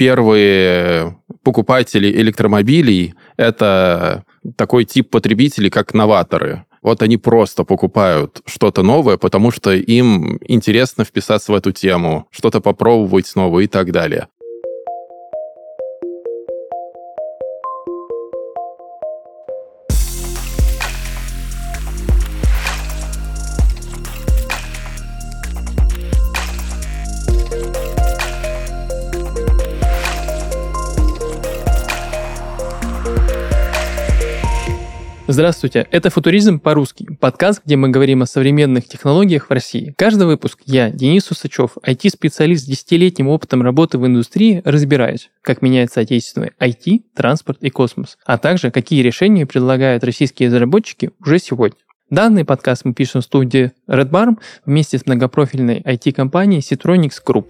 первые покупатели электромобилей — это такой тип потребителей, как новаторы. Вот они просто покупают что-то новое, потому что им интересно вписаться в эту тему, что-то попробовать новое и так далее. Здравствуйте, это «Футуризм по-русски», подкаст, где мы говорим о современных технологиях в России. Каждый выпуск я, Денис Усачев, IT-специалист с десятилетним опытом работы в индустрии, разбираюсь, как меняется отечественный IT, транспорт и космос, а также какие решения предлагают российские разработчики уже сегодня. Данный подкаст мы пишем в студии Red Barn вместе с многопрофильной IT-компанией Citronics Group.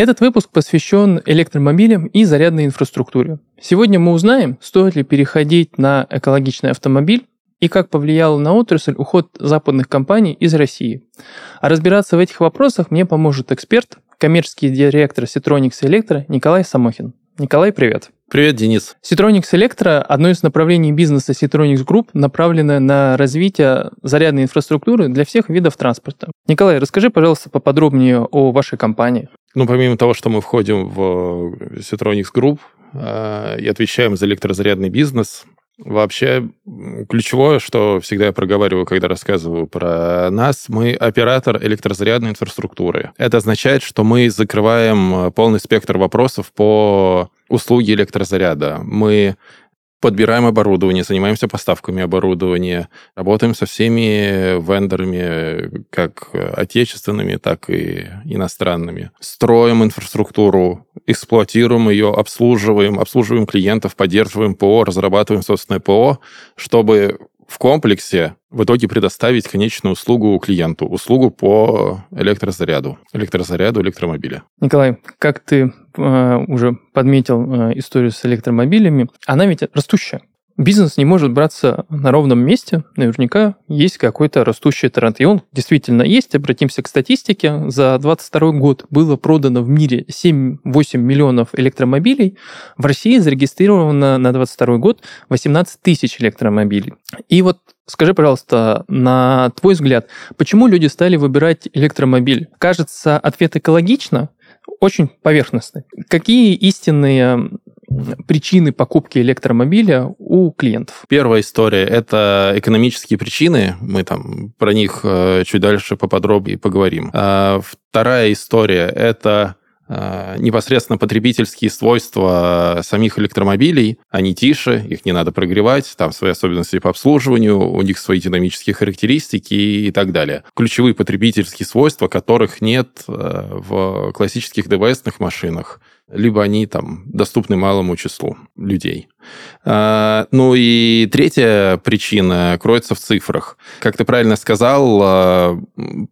Этот выпуск посвящен электромобилям и зарядной инфраструктуре. Сегодня мы узнаем, стоит ли переходить на экологичный автомобиль и как повлиял на отрасль уход западных компаний из России. А разбираться в этих вопросах мне поможет эксперт, коммерческий директор Citronics Electro Николай Самохин. Николай, привет. Привет, Денис. Citronics Electro – одно из направлений бизнеса Citronics Group, направленное на развитие зарядной инфраструктуры для всех видов транспорта. Николай, расскажи, пожалуйста, поподробнее о вашей компании. Ну, помимо того, что мы входим в Citronics Group э, и отвечаем за электрозарядный бизнес, Вообще, ключевое, что всегда я проговариваю, когда рассказываю про нас, мы оператор электрозарядной инфраструктуры. Это означает, что мы закрываем полный спектр вопросов по услуге электрозаряда. Мы подбираем оборудование, занимаемся поставками оборудования, работаем со всеми вендорами, как отечественными, так и иностранными. Строим инфраструктуру, эксплуатируем ее, обслуживаем, обслуживаем клиентов, поддерживаем ПО, разрабатываем собственное ПО, чтобы в комплексе в итоге предоставить конечную услугу клиенту, услугу по электрозаряду, электрозаряду электромобиля. Николай, как ты э, уже подметил э, историю с электромобилями, она ведь растущая бизнес не может браться на ровном месте, наверняка есть какой-то растущий тренд. И он действительно есть. Обратимся к статистике. За 2022 год было продано в мире 7-8 миллионов электромобилей. В России зарегистрировано на 2022 год 18 тысяч электромобилей. И вот Скажи, пожалуйста, на твой взгляд, почему люди стали выбирать электромобиль? Кажется, ответ экологично, очень поверхностный. Какие истинные причины покупки электромобиля у клиентов? Первая история – это экономические причины. Мы там про них э, чуть дальше поподробнее поговорим. А вторая история – это э, непосредственно потребительские свойства самих электромобилей. Они тише, их не надо прогревать, там свои особенности по обслуживанию, у них свои динамические характеристики и так далее. Ключевые потребительские свойства, которых нет э, в классических ДВСных машинах либо они там доступны малому числу людей. А, ну и третья причина кроется в цифрах. Как ты правильно сказал, а,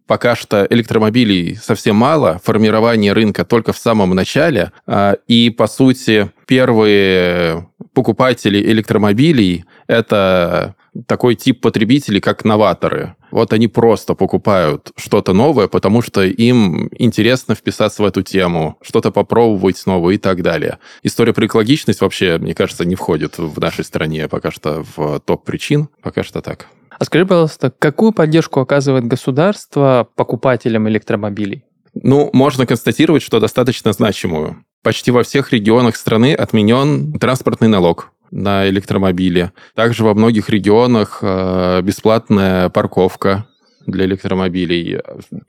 пока что электромобилей совсем мало, формирование рынка только в самом начале, а, и, по сути, первые покупатели электромобилей – это такой тип потребителей, как новаторы. Вот они просто покупают что-то новое, потому что им интересно вписаться в эту тему, что-то попробовать снова и так далее. История про экологичность вообще, мне кажется, не входит в нашей стране пока что в топ причин. Пока что так. А скажи, пожалуйста, какую поддержку оказывает государство покупателям электромобилей? Ну, можно констатировать, что достаточно значимую. Почти во всех регионах страны отменен транспортный налог на электромобиле. Также во многих регионах э, бесплатная парковка для электромобилей.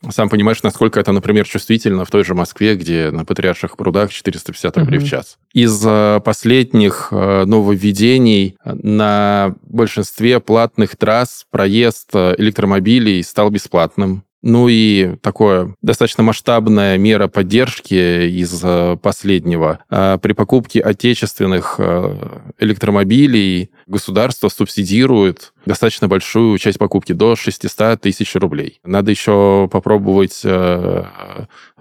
Сам понимаешь, насколько это, например, чувствительно в той же Москве, где на Патриарших прудах 450 рублей mm-hmm. в час. Из э, последних э, нововведений на большинстве платных трасс проезд электромобилей стал бесплатным. Ну и такое достаточно масштабная мера поддержки из э, последнего. А при покупке отечественных э, электромобилей государство субсидирует достаточно большую часть покупки, до 600 тысяч рублей. Надо еще попробовать э,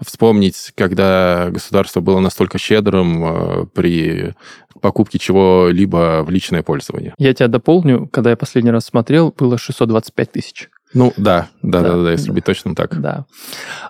вспомнить, когда государство было настолько щедрым при покупке чего-либо в личное пользование. Я тебя дополню, когда я последний раз смотрел, было 625 тысяч. Ну да, да, да, да, да если быть точным так. Да.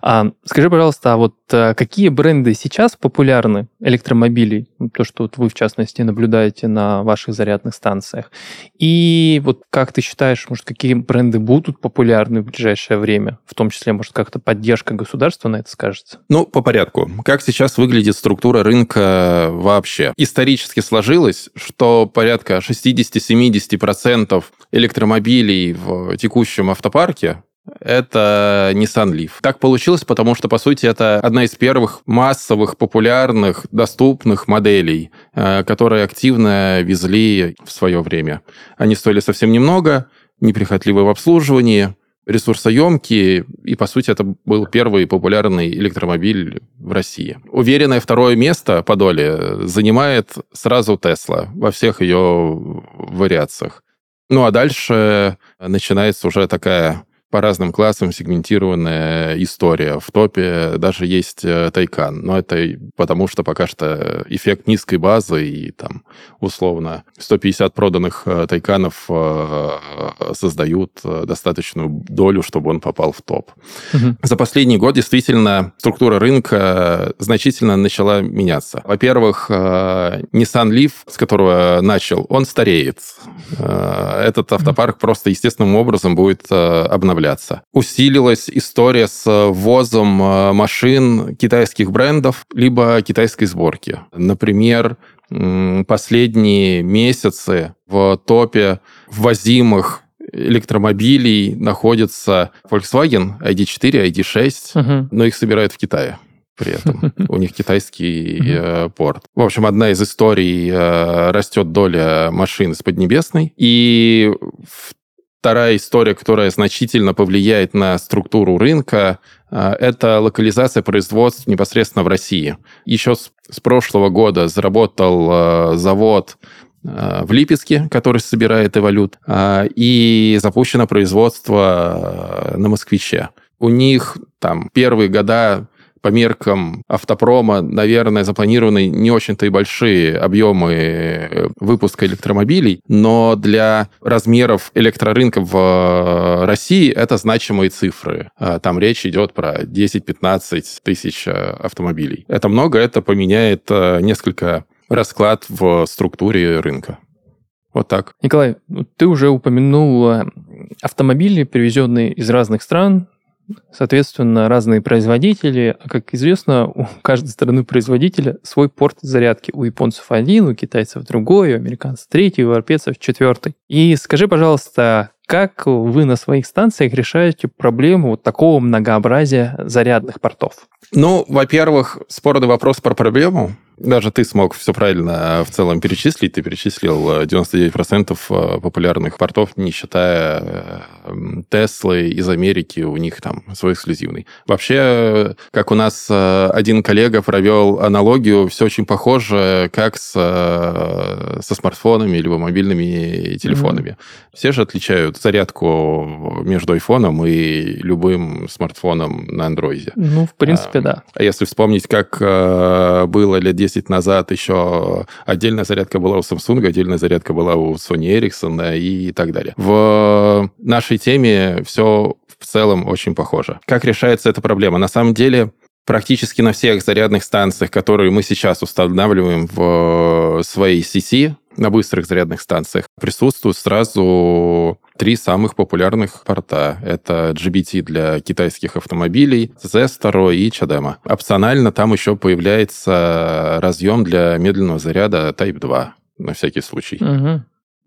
А, скажи, пожалуйста, а вот а, какие бренды сейчас популярны электромобилей? Ну, то, что вот вы в частности наблюдаете на ваших зарядных станциях. И вот как ты считаешь, может, какие бренды будут популярны в ближайшее время? В том числе, может, как-то поддержка государства на это скажется? Ну, по порядку. Как сейчас выглядит структура рынка вообще? Исторически сложилось, что порядка 60-70% электромобилей в текущем автомобиле автопарке, это Nissan Leaf. Так получилось, потому что, по сути, это одна из первых массовых, популярных, доступных моделей, э, которые активно везли в свое время. Они стоили совсем немного, неприхотливы в обслуживании, ресурсоемкие, и, по сути, это был первый популярный электромобиль в России. Уверенное второе место по доле занимает сразу Тесла во всех ее вариациях. Ну а дальше начинается уже такая по разным классам сегментированная история. В топе даже есть э, Тайкан, но это потому, что пока что эффект низкой базы и там условно 150 проданных э, Тайканов э, создают достаточную долю, чтобы он попал в топ. Угу. За последний год действительно структура рынка значительно начала меняться. Во-первых, Nissan Leaf, с которого начал, он стареет. Этот автопарк просто естественным образом будет обновляться. Усилилась история с ввозом э, машин китайских брендов, либо китайской сборки. Например, последние месяцы в топе ввозимых электромобилей находится Volkswagen ID4, ID6, угу. но их собирают в Китае при этом. У них китайский э, порт. В общем, одна из историй э, растет доля машин из Поднебесной. И в Вторая история, которая значительно повлияет на структуру рынка, а, это локализация производств непосредственно в России. Еще с, с прошлого года заработал а, завод а, в Липецке, который собирает эволют, и запущено производство на Москвиче. У них там первые года по меркам автопрома, наверное, запланированы не очень-то и большие объемы э, выпуска электромобилей, но для размеров электрорынка в э, России это значимые цифры. А, там речь идет про 10-15 тысяч э, автомобилей. Это много, это поменяет несколько расклад в структуре рынка. Вот так. Николай, ты уже упомянул автомобили, привезенные из разных стран, Соответственно, разные производители, а как известно, у каждой стороны производителя свой порт зарядки. У японцев один, у китайцев другой, у американцев третий, у европейцев четвертый. И скажи, пожалуйста, как вы на своих станциях решаете проблему вот такого многообразия зарядных портов? Ну, во-первых, спорный вопрос про проблему даже ты смог все правильно в целом перечислить. Ты перечислил 99% э, э, популярных портов, не считая Теслы из Америки, у них там свой эксклюзивный. Вообще, как у нас э, один коллега провел аналогию, все очень похоже, как с, со смартфонами либо мобильными телефонами. Mm-hmm. Все же отличают зарядку между айфоном и любым смартфоном на андроиде. Ну, в принципе, а, да. А если вспомнить, как было лет 10 10 назад еще отдельная зарядка была у Samsung, отдельная зарядка была у Sony Ericsson и так далее. В нашей теме все в целом очень похоже. Как решается эта проблема? На самом деле, практически на всех зарядных станциях, которые мы сейчас устанавливаем в своей сети, на быстрых зарядных станциях, присутствуют сразу три самых популярных порта. Это GBT для китайских автомобилей, Z2 и Чадема. Опционально там еще появляется разъем для медленного заряда Type 2, на всякий случай. Угу.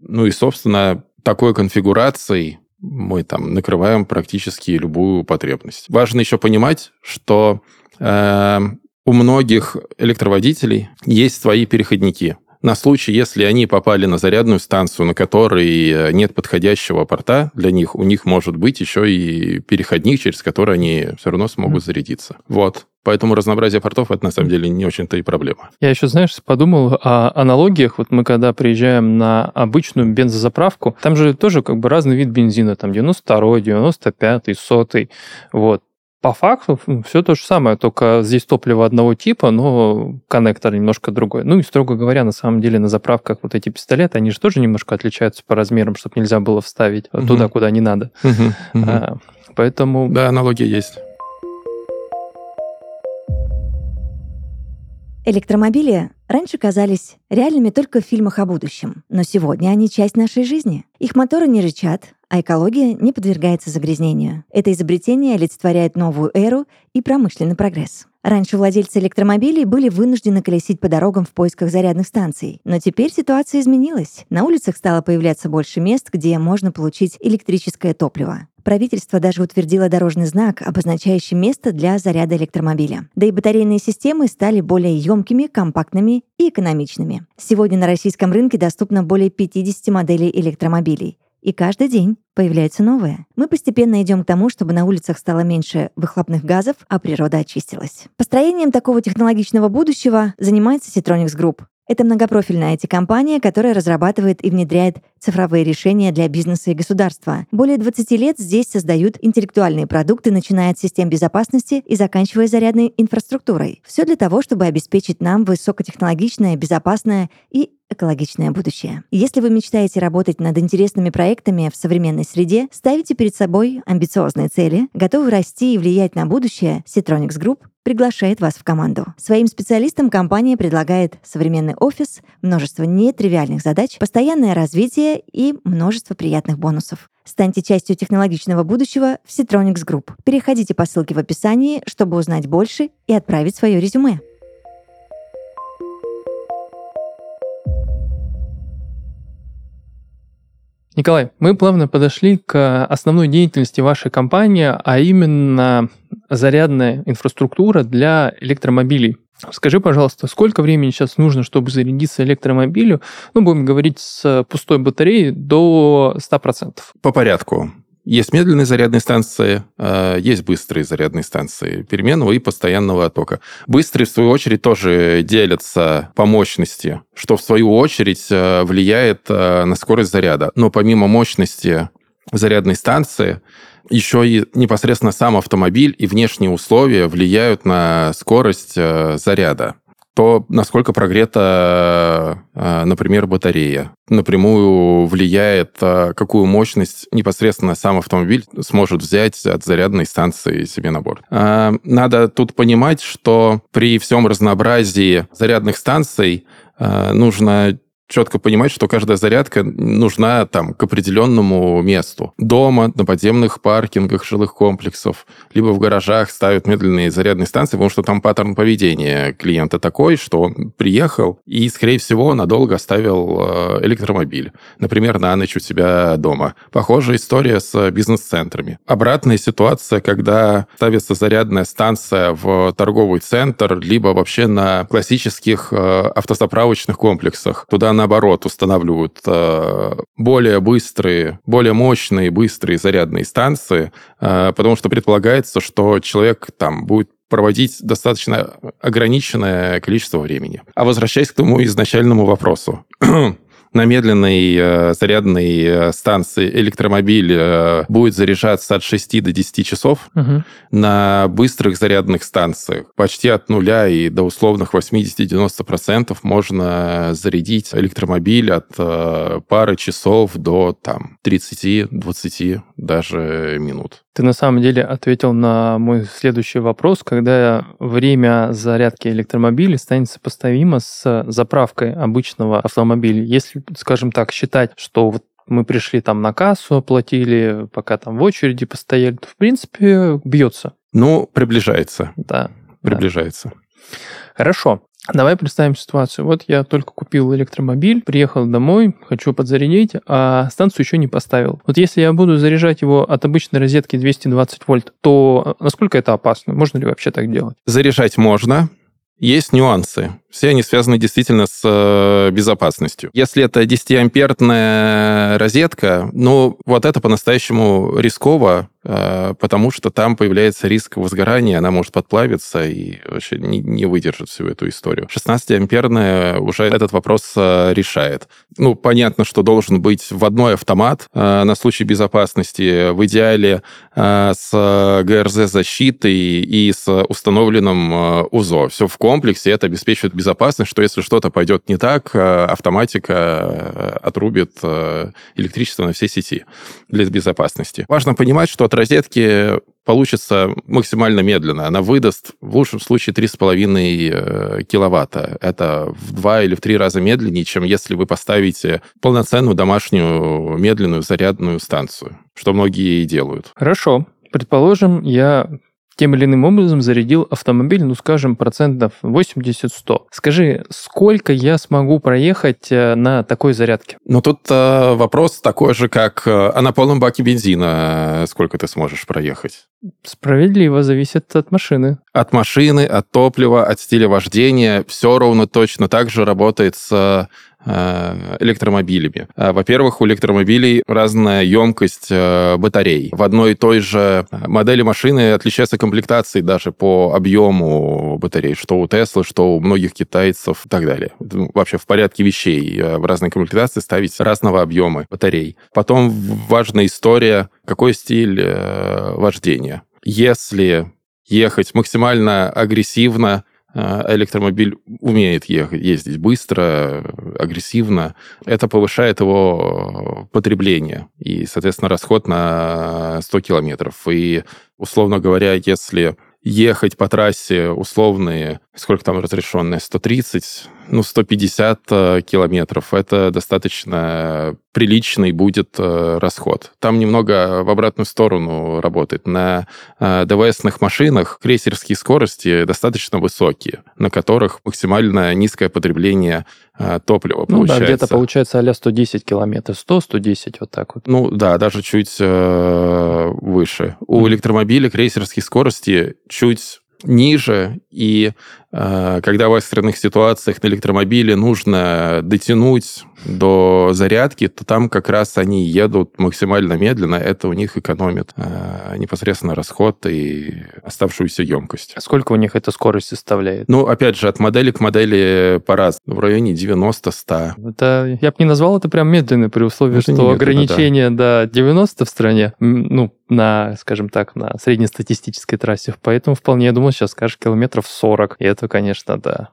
Ну и, собственно, такой конфигурацией мы там накрываем практически любую потребность. Важно еще понимать, что э, у многих электроводителей есть свои переходники на случай, если они попали на зарядную станцию, на которой э, нет подходящего порта для них, у них может быть еще и переходник, через который они все равно смогут зарядиться. Вот. Поэтому разнообразие портов это на самом деле не очень-то и проблема. Я еще, знаешь, подумал о аналогиях. Вот мы когда приезжаем на обычную бензозаправку, там же тоже как бы разный вид бензина, там 92-й, 95-й, 100-й. Вот. По факту все то же самое, только здесь топливо одного типа, но коннектор немножко другой. Ну и, строго говоря, на самом деле на заправках вот эти пистолеты, они же тоже немножко отличаются по размерам, чтобы нельзя было вставить угу. туда, куда не надо. Угу, угу. А, поэтому... Да, аналогия есть. Электромобили раньше казались реальными только в фильмах о будущем, но сегодня они часть нашей жизни. Их моторы не рычат, а экология не подвергается загрязнению. Это изобретение олицетворяет новую эру и промышленный прогресс. Раньше владельцы электромобилей были вынуждены колесить по дорогам в поисках зарядных станций. Но теперь ситуация изменилась. На улицах стало появляться больше мест, где можно получить электрическое топливо. Правительство даже утвердило дорожный знак, обозначающий место для заряда электромобиля. Да и батарейные системы стали более емкими, компактными и экономичными. Сегодня на российском рынке доступно более 50 моделей электромобилей. И каждый день появляются новые. Мы постепенно идем к тому, чтобы на улицах стало меньше выхлопных газов, а природа очистилась. Построением такого технологичного будущего занимается Citronics Group. Это многопрофильная IT-компания, которая разрабатывает и внедряет цифровые решения для бизнеса и государства. Более 20 лет здесь создают интеллектуальные продукты, начиная от систем безопасности и заканчивая зарядной инфраструктурой. Все для того, чтобы обеспечить нам высокотехнологичное, безопасное и экологичное будущее. Если вы мечтаете работать над интересными проектами в современной среде, ставите перед собой амбициозные цели, готовы расти и влиять на будущее, Citronics Group приглашает вас в команду. Своим специалистам компания предлагает современный офис, множество нетривиальных задач, постоянное развитие и множество приятных бонусов. Станьте частью технологичного будущего в Citronics Group. Переходите по ссылке в описании, чтобы узнать больше и отправить свое резюме. Николай, мы плавно подошли к основной деятельности вашей компании, а именно зарядная инфраструктура для электромобилей. Скажи, пожалуйста, сколько времени сейчас нужно, чтобы зарядиться электромобилю, ну, будем говорить, с пустой батареей до 100%? По порядку. Есть медленные зарядные станции, а, есть быстрые зарядные станции переменного и постоянного оттока. Быстрые, в свою очередь, тоже делятся по мощности, что, в свою очередь, а, влияет а, на скорость заряда. Но помимо мощности зарядной станции, еще и непосредственно сам автомобиль и внешние условия влияют на скорость заряда то насколько прогрета, э, например, батарея. Напрямую влияет, э, какую мощность непосредственно сам автомобиль сможет взять от зарядной станции себе на борт. Э, надо тут понимать, что при всем разнообразии зарядных станций нужно четко понимать, что каждая зарядка нужна там к определенному месту. Дома, на подземных паркингах жилых комплексов, либо в гаражах ставят медленные зарядные станции, потому что там паттерн поведения клиента такой, что он приехал и, скорее всего, надолго оставил э, электромобиль. Например, на ночь у себя дома. Похожая история с бизнес-центрами. Обратная ситуация, когда ставится зарядная станция в торговый центр, либо вообще на классических э, автозаправочных комплексах. Туда наоборот, устанавливают э, более быстрые, более мощные, быстрые зарядные станции, э, потому что предполагается, что человек там будет проводить достаточно ограниченное количество времени. А возвращаясь к тому изначальному вопросу. на медленной э, зарядной э, станции электромобиль э, будет заряжаться от 6 до 10 часов. Угу. На быстрых зарядных станциях почти от нуля и до условных 80-90% можно зарядить электромобиль от пары часов до там 30-20 даже минут. Ты на самом деле ответил на мой следующий вопрос, когда время зарядки электромобиля станет сопоставимо с заправкой обычного автомобиля. Если, скажем так, считать, что вот мы пришли там на кассу, оплатили, пока там в очереди постояли, то, в принципе, бьется. Ну, приближается. Да. Приближается. Да. Хорошо. Давай представим ситуацию. Вот я только купил электромобиль, приехал домой, хочу подзарядить, а станцию еще не поставил. Вот если я буду заряжать его от обычной розетки 220 вольт, то насколько это опасно? Можно ли вообще так делать? Заряжать можно, Есть нюансы. Все они связаны действительно с э, безопасностью. Если это 10-амперная розетка, ну, вот это по-настоящему рисково, э, потому что там появляется риск возгорания, она может подплавиться и вообще не, не выдержит всю эту историю. 16-амперная уже этот вопрос э, решает. Ну, понятно, что должен быть в одной автомат на случай безопасности, в идеале с ГРЗ-защитой и с установленным УЗО. Все в комплексе, это обеспечивает безопасность, что если что-то пойдет не так, э, автоматика э, отрубит э, электричество на всей сети для безопасности. Важно понимать, что от розетки получится максимально медленно. Она выдаст в лучшем случае 3,5 киловатта. Это в два или в три раза медленнее, чем если вы поставите полноценную домашнюю медленную зарядную станцию, что многие и делают. Хорошо. Предположим, я тем или иным образом зарядил автомобиль, ну, скажем, процентов 80-100. Скажи, сколько я смогу проехать э, на такой зарядке? Ну, тут э, вопрос такой же, как, э, а на полном баке бензина сколько ты сможешь проехать? Справедливо, зависит от машины. От машины, от топлива, от стиля вождения. Все ровно точно так же работает с Э, электромобилями. Э, во-первых, у электромобилей разная емкость э, батарей. В одной и той же модели машины отличается комплектацией даже по объему батарей, что у Теслы, что у многих китайцев и так далее. Ну, вообще в порядке вещей в разной комплектации ставить разного объема батарей. Потом важная история, какой стиль вождения. Если ехать максимально агрессивно, электромобиль умеет ехать, ездить быстро, агрессивно, это повышает его потребление и, соответственно, расход на 100 километров. И, условно говоря, если ехать по трассе условные, сколько там разрешенное, 130, ну, 150 э, километров, это достаточно приличный будет э, расход. Там немного в обратную сторону работает. На э, ДВСных машинах крейсерские скорости достаточно высокие, на которых максимально низкое потребление топлива ну, получается. да, где-то получается а 110 километров, 100-110, вот так вот. Ну да, даже чуть э, выше. У электромобиля крейсерские скорости чуть ниже, и когда в экстренных ситуациях на электромобиле нужно дотянуть до зарядки, то там как раз они едут максимально медленно, это у них экономит э, непосредственно расход и оставшуюся емкость. А сколько у них эта скорость составляет? Ну, опять же, от модели к модели по-разному, в районе 90-100. Это, я бы не назвал это прям медленно при условии, это что ограничение да. до 90 в стране, ну, на, скажем так, на среднестатистической трассе. Поэтому вполне, я думаю, сейчас скажешь километров 40. И это, конечно, да.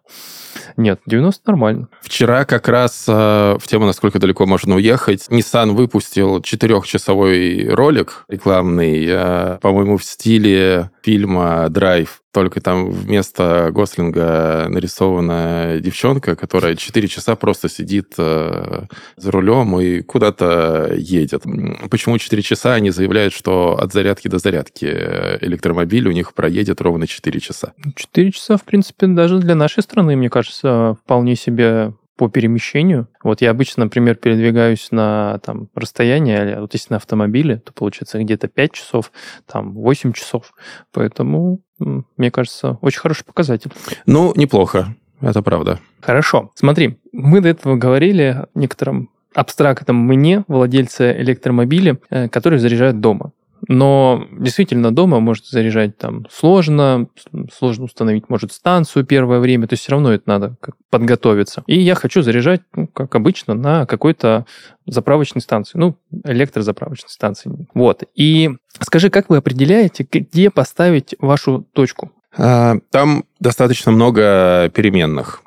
Нет, 90 нормально. Вчера как раз э, в тему, насколько далеко можно уехать, Nissan выпустил четырехчасовой ролик рекламный, э, по-моему, в стиле фильма «Драйв». Только там вместо Гослинга нарисована девчонка, которая 4 часа просто сидит э, за рулем и куда-то едет. Почему 4 часа? Они заявляют, что от зарядки до зарядки электромобиль у них проедет ровно 4 часа. 4 часа, в принципе, даже для нашей страны, мне кажется, вполне себе по перемещению. Вот я обычно, например, передвигаюсь на там, расстояние, вот если на автомобиле, то получается где-то 5 часов, там 8 часов. Поэтому, мне кажется, очень хороший показатель. Ну, неплохо, это правда. Хорошо. Смотри, мы до этого говорили о некотором абстрактном мне, владельце электромобиля, э, который заряжают дома. Но действительно дома может заряжать там сложно, сложно установить, может, станцию первое время, то есть все равно это надо подготовиться. И я хочу заряжать, ну, как обычно, на какой-то заправочной станции, ну, электрозаправочной станции. Вот. И скажи, как вы определяете, где поставить вашу точку? А, там достаточно много переменных.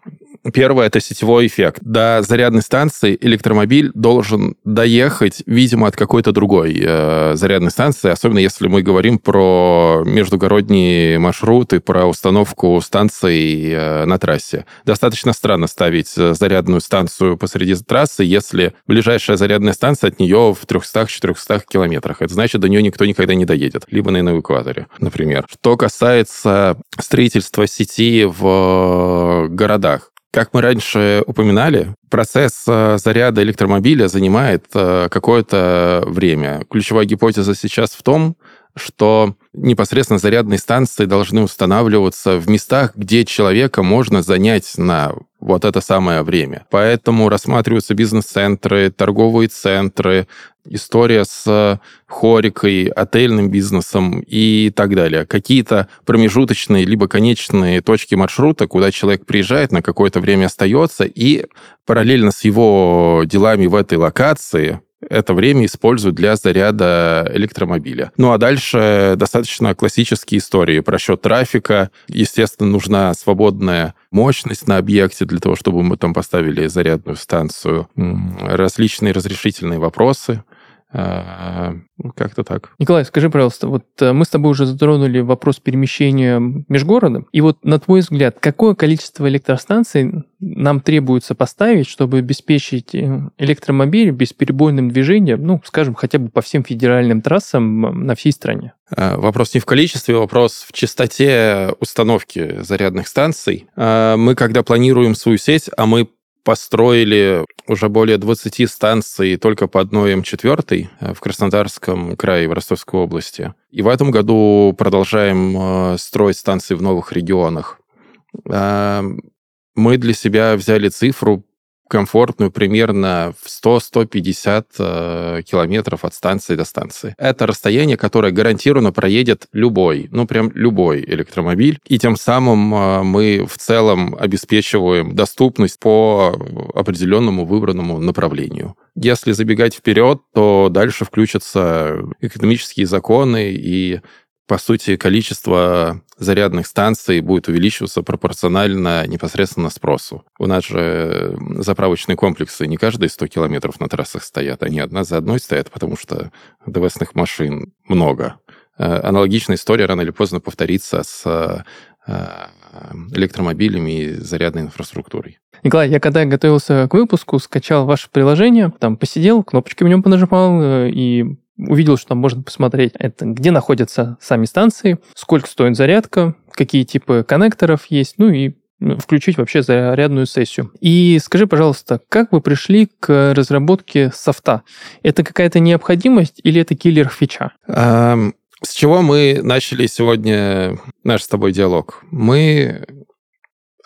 Первое – это сетевой эффект. До зарядной станции электромобиль должен доехать, видимо, от какой-то другой э, зарядной станции, особенно если мы говорим про междугородние маршруты, про установку станций э, на трассе. Достаточно странно ставить э, зарядную станцию посреди трассы, если ближайшая зарядная станция от нее в 300-400 километрах. Это значит, до нее никто никогда не доедет. Либо на эвакуаторе, например. Что касается строительства сети в э, городах, как мы раньше упоминали, процесс э, заряда электромобиля занимает э, какое-то время. Ключевая гипотеза сейчас в том, что непосредственно зарядные станции должны устанавливаться в местах, где человека можно занять на вот это самое время. Поэтому рассматриваются бизнес-центры, торговые центры, история с хорикой, отельным бизнесом и так далее. Какие-то промежуточные либо конечные точки маршрута, куда человек приезжает, на какое-то время остается, и параллельно с его делами в этой локации это время используют для заряда электромобиля. Ну а дальше достаточно классические истории про счет трафика. Естественно, нужна свободная мощность на объекте для того, чтобы мы там поставили зарядную станцию. Различные разрешительные вопросы. А, ну, как-то так. Николай, скажи, пожалуйста, вот э, мы с тобой уже затронули вопрос перемещения межгородом. И вот на твой взгляд, какое количество электростанций нам требуется поставить, чтобы обеспечить э, электромобили бесперебойным движением, ну, скажем, хотя бы по всем федеральным трассам на всей стране? А, вопрос не в количестве, вопрос в частоте установки зарядных станций. А, мы, когда планируем свою сеть, а мы построили уже более 20 станций только по одной М4 э, в Краснодарском крае, в Ростовской области. И в этом году продолжаем э, строить станции в новых регионах. Э, мы для себя взяли цифру комфортную примерно в 100-150 э, километров от станции до станции. Это расстояние, которое гарантированно проедет любой, ну прям любой электромобиль, и тем самым э, мы в целом обеспечиваем доступность по определенному выбранному направлению. Если забегать вперед, то дальше включатся экономические законы и по сути, количество зарядных станций будет увеличиваться пропорционально непосредственно спросу. У нас же заправочные комплексы не каждые 100 километров на трассах стоят, они одна за одной стоят, потому что ДВСных машин много. Э, аналогичная история рано или поздно повторится с э, электромобилями и зарядной инфраструктурой. Николай, я когда готовился к выпуску, скачал ваше приложение, там посидел, кнопочки в нем понажимал э, и увидел, что там можно посмотреть, это где находятся сами станции, сколько стоит зарядка, какие типы коннекторов есть, ну и ну, включить вообще зарядную сессию. И скажи, пожалуйста, как вы пришли к разработке софта? Это какая-то необходимость или это киллер-фича? С чего мы начали сегодня наш с тобой диалог? Мы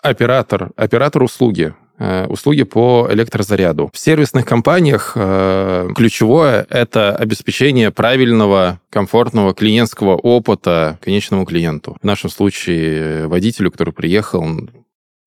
оператор, оператор услуги. Э, услуги по электрозаряду. В сервисных компаниях э, ключевое – это обеспечение правильного, комфортного клиентского опыта конечному клиенту. В нашем случае водителю, который приехал.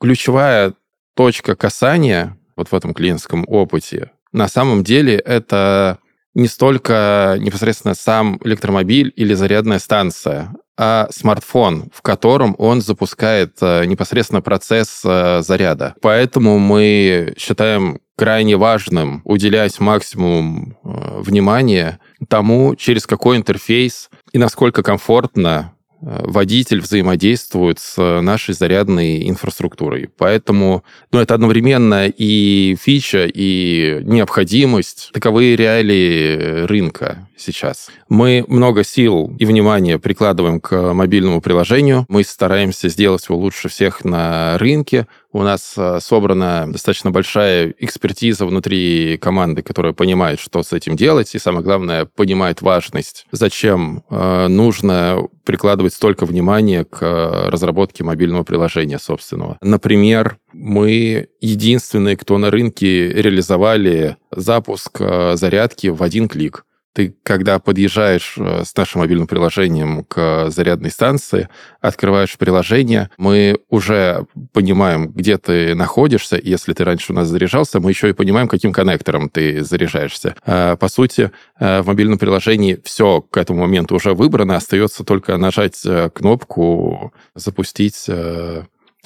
Ключевая точка касания вот в этом клиентском опыте на самом деле это не столько непосредственно сам электромобиль или зарядная станция, а смартфон, в котором он запускает э, непосредственно процесс э, заряда. Поэтому мы считаем крайне важным уделять максимум э, внимания тому, через какой интерфейс и насколько комфортно водитель взаимодействует с нашей зарядной инфраструктурой. Поэтому ну, это одновременно и фича, и необходимость. Таковы реалии рынка сейчас. Мы много сил и внимания прикладываем к мобильному приложению. Мы стараемся сделать его лучше всех на рынке. У нас э, собрана достаточно большая экспертиза внутри команды, которая понимает, что с этим делать, и самое главное, понимает важность, зачем э, нужно прикладывать столько внимания к э, разработке мобильного приложения собственного. Например, мы единственные, кто на рынке реализовали запуск зарядки в один клик. Ты, когда подъезжаешь э, с нашим мобильным приложением к зарядной станции, открываешь приложение, мы уже понимаем, где ты находишься. Если ты раньше у нас заряжался, мы еще и понимаем, каким коннектором ты заряжаешься. А, по сути, э, в мобильном приложении все к этому моменту уже выбрано, остается только нажать э, кнопку «Запустить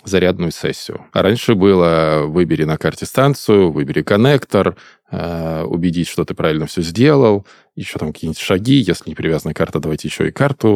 зарядную сессию. А раньше было выбери на карте станцию, выбери коннектор, э, убедить, что ты правильно все сделал, еще там какие-нибудь шаги, если не привязана карта, давайте еще и карту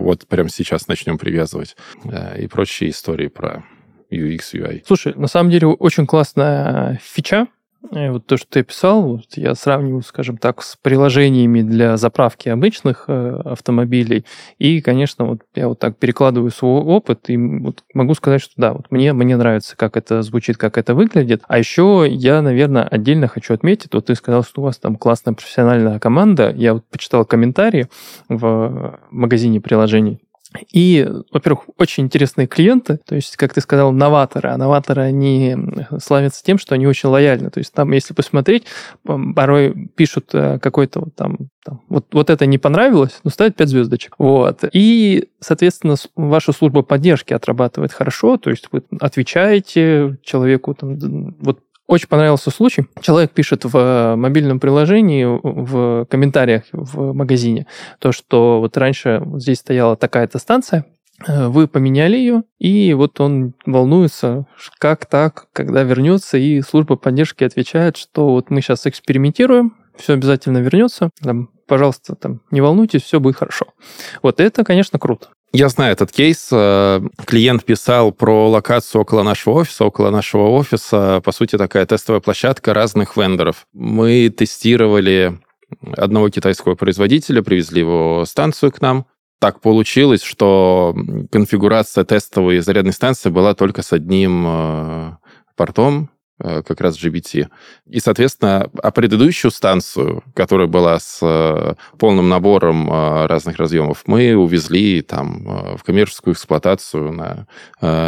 вот прямо сейчас начнем привязывать э, и прочие истории про UX, UI. Слушай, на самом деле очень классная фича, И вот то, что ты описал, вот я сравниваю, скажем так, с приложениями для заправки обычных э, автомобилей. И, конечно, вот я вот так перекладываю свой опыт и вот могу сказать, что да, вот мне, мне нравится, как это звучит, как это выглядит. А еще я, наверное, отдельно хочу отметить, вот ты сказал, что у вас там классная профессиональная команда. Я вот почитал комментарии в магазине приложений. И, во-первых, очень интересные клиенты, то есть, как ты сказал, новаторы. А новаторы, они славятся тем, что они очень лояльны. То есть, там, если посмотреть, порой пишут э, какой-то вот там, там вот, вот это не понравилось, ну, ставят 5 звездочек. Вот. И, соответственно, ваша служба поддержки отрабатывает хорошо, то есть вы отвечаете человеку, там, вот очень понравился случай. Человек пишет в э, мобильном приложении, в комментариях в магазине, то, что вот раньше здесь стояла такая-то станция, э, вы поменяли ее, и вот он волнуется, как так, когда вернется, и служба поддержки отвечает, что вот мы сейчас экспериментируем, все обязательно вернется, там, пожалуйста, там, не волнуйтесь, все будет хорошо. Вот это, конечно, круто. Я знаю этот кейс. Э, клиент писал про локацию около нашего офиса. Около нашего офиса, по сути, такая тестовая площадка разных вендоров. Мы тестировали одного китайского производителя, привезли его станцию к нам. Так получилось, что конфигурация тестовой зарядной станции была только с одним э, портом, как раз GBT. И, соответственно, а предыдущую станцию, которая была с э, полным набором э, разных разъемов, мы увезли там в коммерческую эксплуатацию на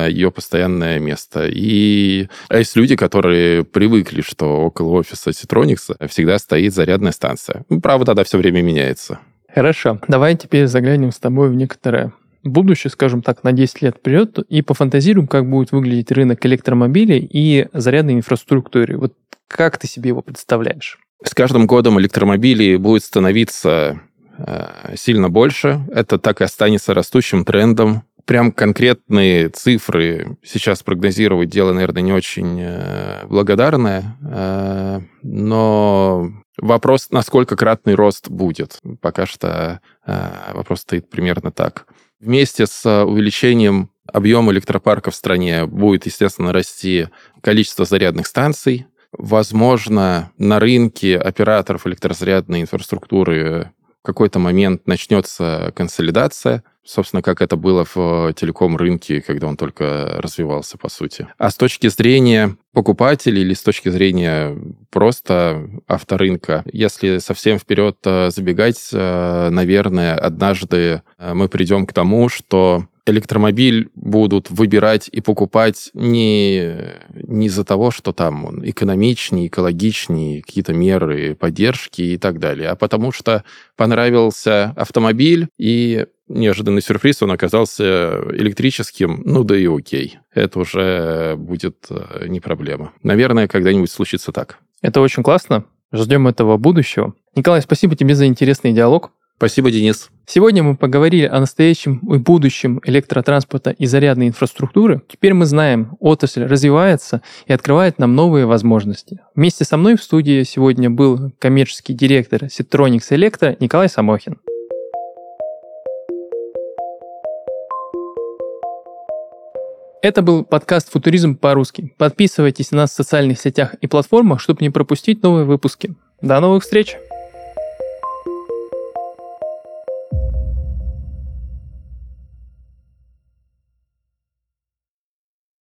ее постоянное место. И а есть люди, которые привыкли, что около офиса Citronics всегда стоит зарядная станция. Правда, тогда все время меняется. Хорошо. Давай теперь заглянем с тобой в некоторое будущее, скажем так, на 10 лет вперед и пофантазируем, как будет выглядеть рынок электромобилей и зарядной инфраструктуры. Вот как ты себе его представляешь? С каждым годом электромобилей будет становиться э, сильно больше. Это так и останется растущим трендом. Прям конкретные цифры сейчас прогнозировать дело, наверное, не очень э, благодарное, э, но вопрос, насколько кратный рост будет. Пока что э, вопрос стоит примерно так. Вместе с э, увеличением объема электропарка в стране будет, естественно, расти количество зарядных станций. Возможно, на рынке операторов электрозарядной инфраструктуры в какой-то момент начнется консолидация, собственно, как это было в телеком-рынке, когда он только развивался, по сути. А с точки зрения покупателей или с точки зрения просто авторынка, если совсем вперед э, забегать, э, наверное, однажды э, мы придем к тому, что электромобиль будут выбирать и покупать не, не из-за того, что там он экономичнее, экологичнее, какие-то меры поддержки и так далее, а потому что понравился автомобиль, и неожиданный сюрприз, он оказался электрическим, ну да и окей. Это уже будет э, не проблема. Наверное, когда-нибудь случится так. Это очень классно. Ждем этого будущего. Николай, спасибо тебе за интересный диалог. Спасибо, Денис. Сегодня мы поговорили о настоящем и будущем электротранспорта и зарядной инфраструктуры. Теперь мы знаем, отрасль развивается и открывает нам новые возможности. Вместе со мной в студии сегодня был коммерческий директор Citronics Электро Николай Самохин. Это был подкаст «Футуризм по-русски». Подписывайтесь на нас в социальных сетях и платформах, чтобы не пропустить новые выпуски. До новых встреч!